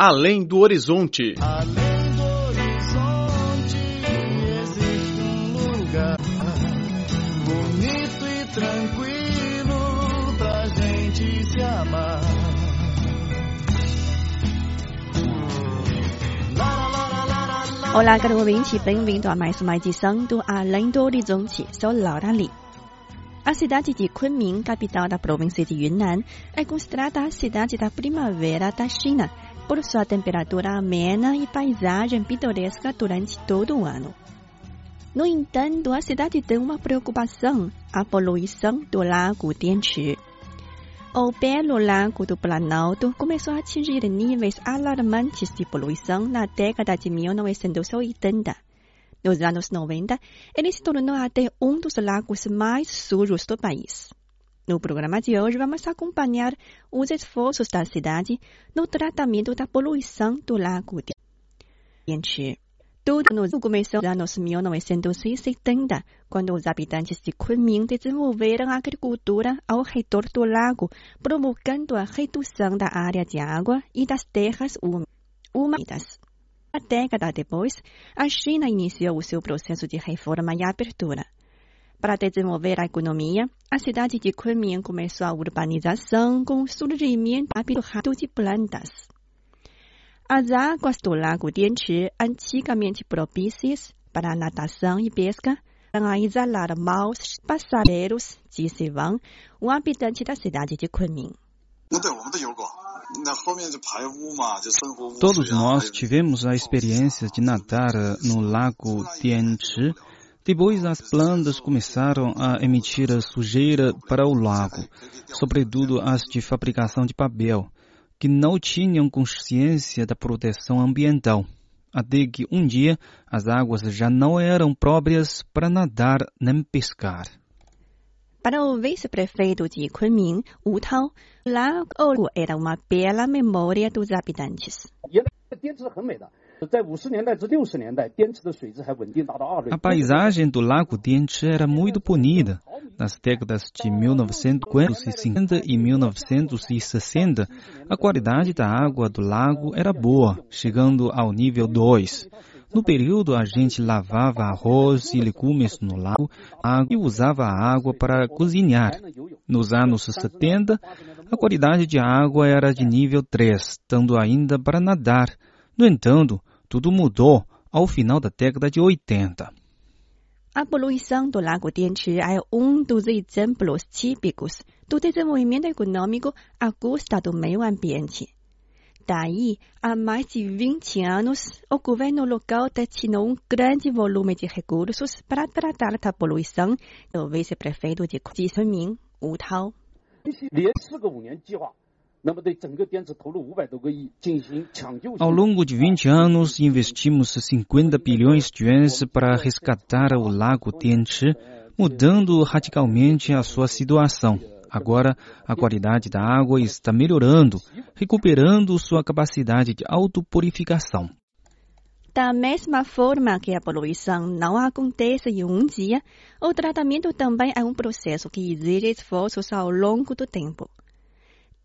Além do Horizonte. Além do horizonte existe um lugar bonito e tranquilo pra gente se amar. Olá, caro ouvinte, bem-vindo a mais uma edição do Além do Horizonte. Sou Laura Lee. A cidade de Kunming, capital da província de Yunnan, é considerada a cidade da primavera da China, por sua temperatura amena e paisagem pitoresca durante todo o ano. No entanto, a cidade tem uma preocupação: a poluição do lago Dianchi. O belo lago do Planalto começou a atingir níveis alarmantes de poluição na década de 1980. Nos anos 90, ele se tornou até um dos lagos mais sujos do país. No programa de hoje, vamos acompanhar os esforços da cidade no tratamento da poluição do lago de Dianchi. Tudo nos começou nos anos 1970, quando os habitantes de Kunming desenvolveram a agricultura ao redor do lago, provocando a redução da área de água e das terras úmidas. Uma década depois, a China iniciou o seu processo de reforma e abertura. Para desenvolver a economia, a cidade de Kunming começou a urbanização com o surgimento rápido de plantas. As águas do lago Dianchi, antigamente propícias para natação e pesca, a exalar maus passageiros, disse Wang, um habitante da cidade de Kunming. Todos nós tivemos a experiência de nadar no lago Tianchi. Depois as plantas começaram a emitir sujeira para o lago, sobretudo as de fabricação de papel, que não tinham consciência da proteção ambiental. Até que um dia as águas já não eram próprias para nadar nem pescar. Para o vice-prefeito de Kunming, Wu Tao, o lago era uma bela memória dos habitantes. A paisagem do lago Dianchi era muito bonita. Nas décadas de 1950 e 1960, a qualidade da água do lago era boa, chegando ao nível 2. No período, a gente lavava arroz e legumes no lago e usava a água para cozinhar. Nos anos 70, a qualidade de água era de nível 3, dando ainda para nadar. No entanto, tudo mudou ao final da década de 80. A poluição do Lago Dianchi é um dos exemplos típicos do desenvolvimento econômico à custa do meio ambiente. Daí, há mais de 20 anos, o governo local destinou um grande volume de recursos para tratar da poluição do vice-prefeito de Kunming, Wu Tao. Ao longo de 20 anos, investimos 50 bilhões de yuans para resgatar o lago Tianchi, mudando radicalmente a sua situação. Agora, a qualidade da água está melhorando, recuperando sua capacidade de autopurificação. Da mesma forma que a poluição não acontece em um dia, o tratamento também é um processo que exige esforços ao longo do tempo.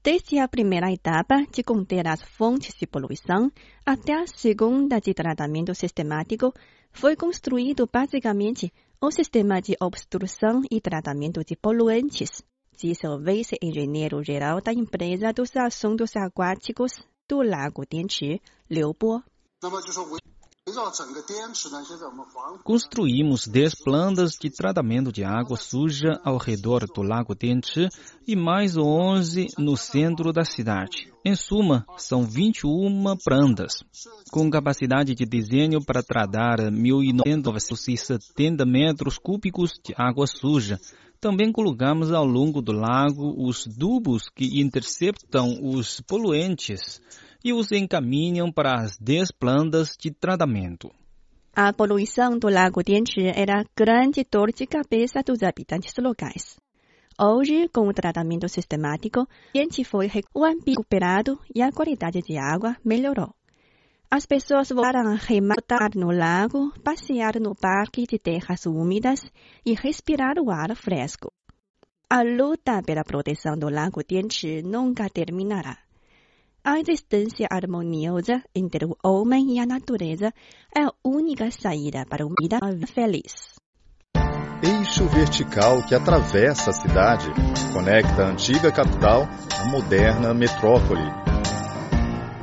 Desde a primeira etapa de conter as fontes de poluição até a segunda de tratamento sistemático, foi construído basicamente o sistema de obstrução e tratamento de poluentes, disse o vice-engenheiro-geral da empresa dos assuntos aquáticos do Lago Dianchi, Liu Bo. Construímos 10 plantas de tratamento de água suja ao redor do Lago Dianchi e mais 11 no centro da cidade. Em suma, são 21 plantas, com capacidade de desenho para tratar 1.970 metros cúbicos de água suja. Também colocamos ao longo do lago os tubos que interceptam os poluentes e os encaminham para as 10 plantas de tratamento. A poluição do Lago Dianchi era grande dor de cabeça dos habitantes locais. Hoje, com o tratamento sistemático, Dianchi foi recuperado e a qualidade de água melhorou. As pessoas voltaram a rematar no lago, passear no parque de terras úmidas e respirar o ar fresco. A luta pela proteção do Lago Dianchi nunca terminará. A existência harmoniosa entre o homem e a natureza é a única saída para uma vida feliz. Eixo vertical que atravessa a cidade, conecta a antiga capital à moderna metrópole.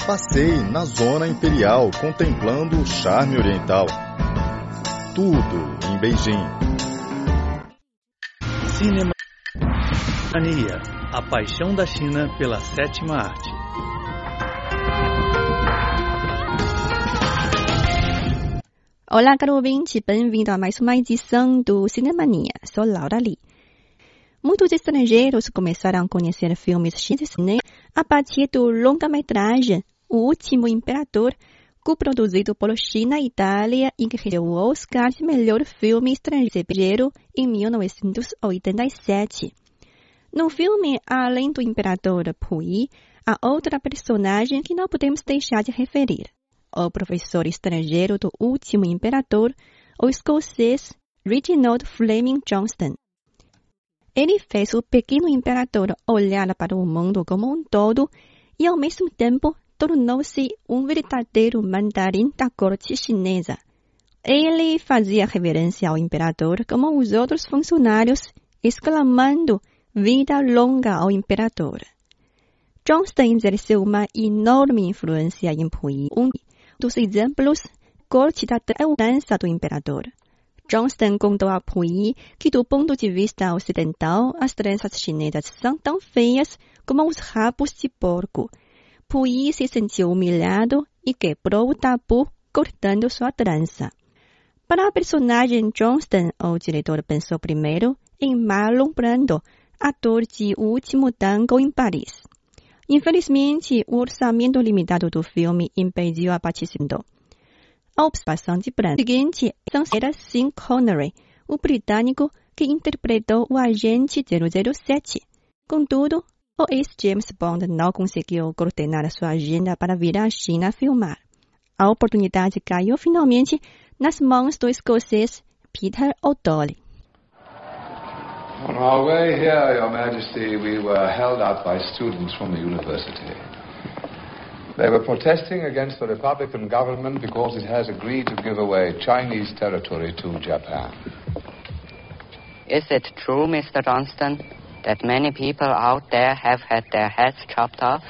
Passei na zona imperial contemplando o charme oriental. Tudo em Beijing. Cinema Mania, a paixão da China pela sétima arte. Olá, caro ouvinte, bem-vindo a mais uma edição do Cinemania. Sou Laura Lee. Muitos estrangeiros começaram a conhecer filmes chineses a partir do longa-metragem O Último Imperador, co-produzido por China e Itália e que recebeu o Oscar de melhor filme estrangeiro em 1987. No filme, além do Imperador Puyi, há outra personagem que não podemos deixar de referir o professor estrangeiro do último imperador, o escocês Reginald Fleming Johnston. Ele fez o pequeno imperador olhar para o mundo como um todo e, ao mesmo tempo, tornou-se um verdadeiro mandarim da corte chinesa. Ele fazia reverência ao imperador como os outros funcionários, exclamando vida longa ao imperador. Johnston exerceu uma enorme influência em Puyi, um dos exemplos, corte da dança do imperador. Johnston contou a Puyi que, do ponto de vista ocidental, as tranças chinesas são tão feias como os rabos de porco. Puyi se sentiu humilhado e quebrou o tabu cortando sua trança. Para a personagem Johnston, o diretor pensou primeiro em Marlon Brando, ator de O Último Tango em Paris. Infelizmente, o orçamento limitado do filme impediu a participação. A observação de Brand seguinte era Sean Connery, o britânico que interpretou o agente 007. Contudo, o ex-James Bond não conseguiu coordenar sua agenda para vir à China filmar. A oportunidade caiu finalmente nas mãos do escocês Peter O'Donnell. On our way here, Your Majesty, we were held up by students from the university. They were protesting against the Republican government because it has agreed to give away Chinese territory to Japan. Is it true, Mr. Johnston, that many people out there have had their heads chopped off?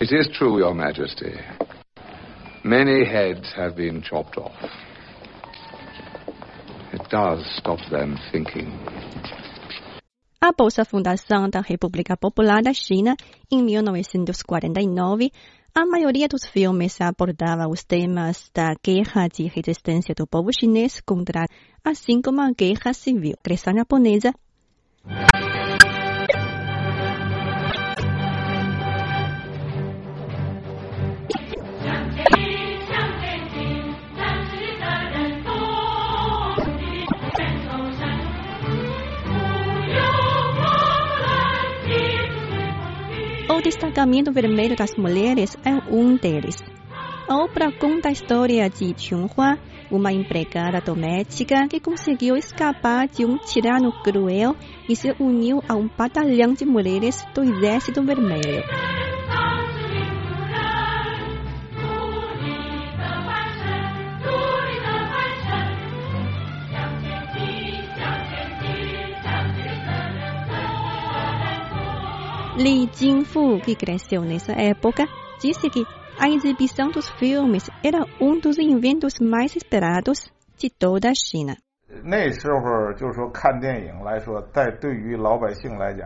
It is true, Your Majesty. Many heads have been chopped off. It does stop them thinking. Após a fundação da República Popular da China em 1949, a maioria dos filmes abordava os temas da guerra de resistência do povo chinês contra, assim como a guerra civil cristã japonesa. O destacamento vermelho das mulheres é um deles. A obra conta a história de Chunhua, uma empregada doméstica que conseguiu escapar de um tirano cruel e se uniu a um batalhão de mulheres do Exército Vermelho. Li Jingfu, que cresceu nessa época, disse que a exibição dos filmes era um dos eventos mais esperados de toda a China.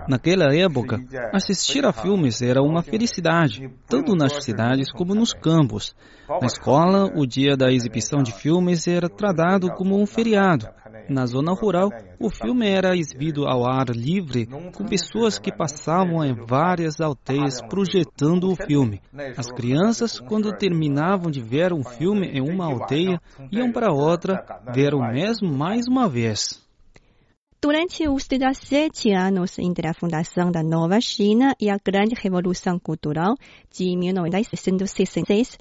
Naquela época, assistir a filmes era uma felicidade, tanto nas cidades como nos campos. Na escola, o dia da exibição de filmes era tratado como um feriado. Na zona rural, o filme era exibido ao ar livre, com pessoas que passavam em várias aldeias projetando o filme. As crianças, quando terminavam de ver um filme em uma aldeia, iam para outra ver o mesmo mais uma vez. Durante os 17 anos entre a fundação da Nova China e a Grande Revolução Cultural de 1966,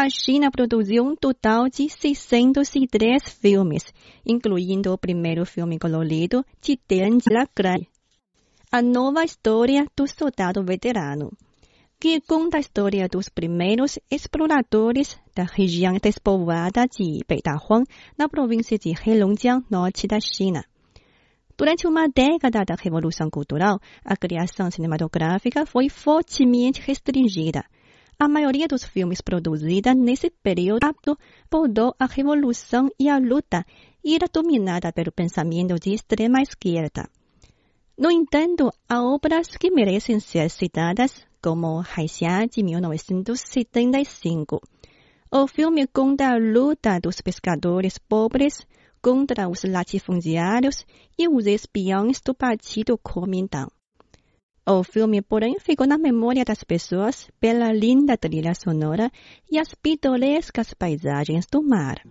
a China produziu um total de 603 filmes, incluindo o primeiro filme colorido de la Grande, A Nova História do Soldado Veterano. que conta a história dos primeiros exploradores da região despovoada de Beidahuang, na província de Heilongjiang, norte da China. Durante uma década da Revolução Cultural, a criação cinematográfica foi fortemente restringida. A maioria dos filmes produzidos nesse período abordou a revolução e a luta e era dominada pelo pensamento de extrema esquerda. No entanto, há obras que merecem ser citadas, como Haixia, de 1975. O filme conta a luta dos pescadores pobres contra os latifundiários e os espiões do Partido Kuomintang. O filme, porém, ficou na memória das pessoas pela linda trilha sonora e as pitorescas paisagens do mar.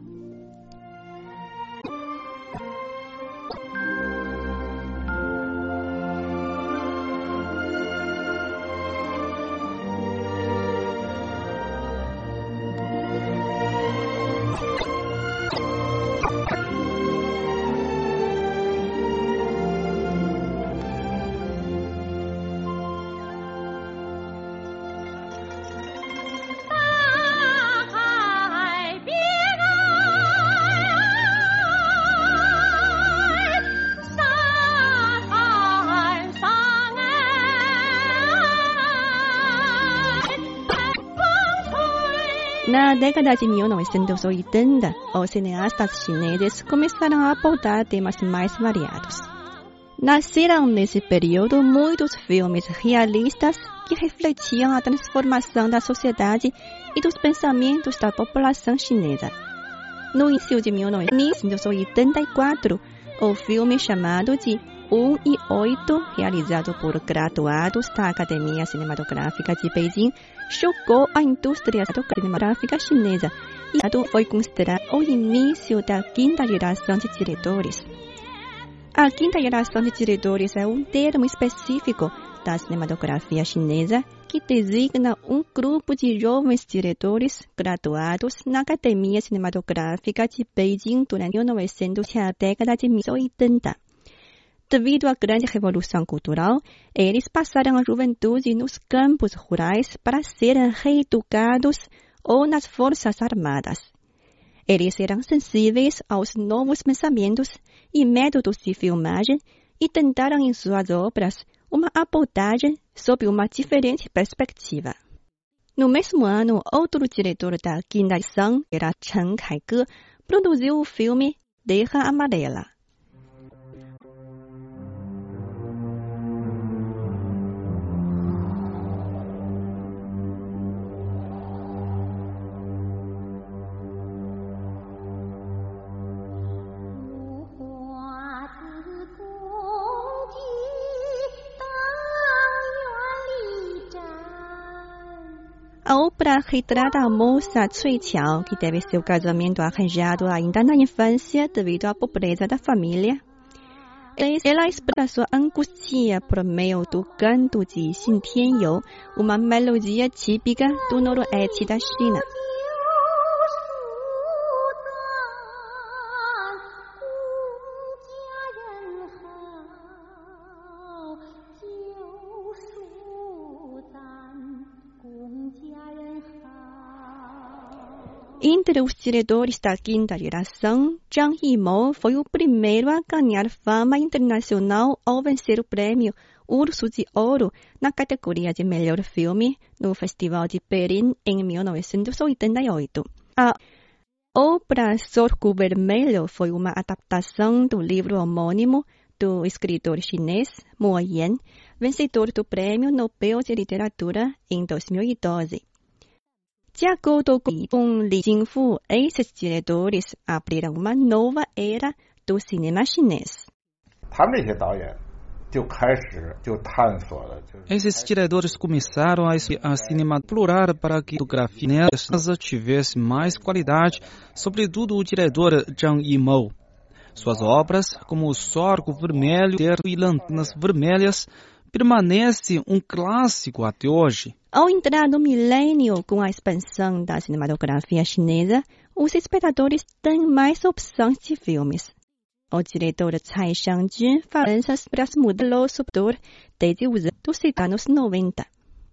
Na década de 1980, os cineastas chineses começaram a abordar temas mais variados. Nasceram nesse período muitos filmes realistas que refletiam a transformação da sociedade e dos pensamentos da população chinesa. No início de 1984, o filme chamado de 1 e 8, realizado por graduados da Academia Cinematográfica de Beijing, chocou a indústria cinematográfica chinesa e foi considerado o início da quinta geração de diretores. A quinta geração de diretores é um termo específico da cinematografia chinesa que designa um grupo de jovens diretores graduados na Academia Cinematográfica de Beijing durante 1900 e a década de 1980. Devido à grande revolução cultural, eles passaram a juventude nos campos rurais para serem reeducados ou nas forças armadas. Eles eram sensíveis aos novos pensamentos e métodos de filmagem e tentaram em suas obras uma abordagem sob uma diferente perspectiva. No mesmo ano, outro diretor da quinta era Chen Kaige, produziu o filme Terra Amarela. para registrar a moça Tsuiqiao, que teve seu casamento arranjado ainda na infância devido à pobreza da família. Ela expressa sua angústia por meio do canto de Xin Tianyou, uma melodia típica do noroeste da China. Entre os diretores da quinta geração, Zhang Yimou foi o primeiro a ganhar fama internacional ao vencer o prêmio Urso de Ouro na categoria de melhor filme no Festival de Berlim em 1988. A obra Sorco Vermelho foi uma adaptação do livro homônimo do escritor chinês Mo Yan, vencedor do Prêmio Nobel de Literatura em 2012. De acordo com Li Jingfu, esses diretores abriram uma nova era do cinema chinês. Esses diretores começaram a, a cinematográfica para que a fotografia chinesa tivesse mais qualidade, sobretudo o diretor Zhang Yimou. Suas obras, como O Sorco Vermelho e Lanternas Vermelhas, permanece um clássico até hoje. Ao entrar no milênio com a expansão da cinematografia chinesa, os espectadores têm mais opções de filmes. O diretor Tsai Xiangjun faz para as mudanças do desde os anos 90.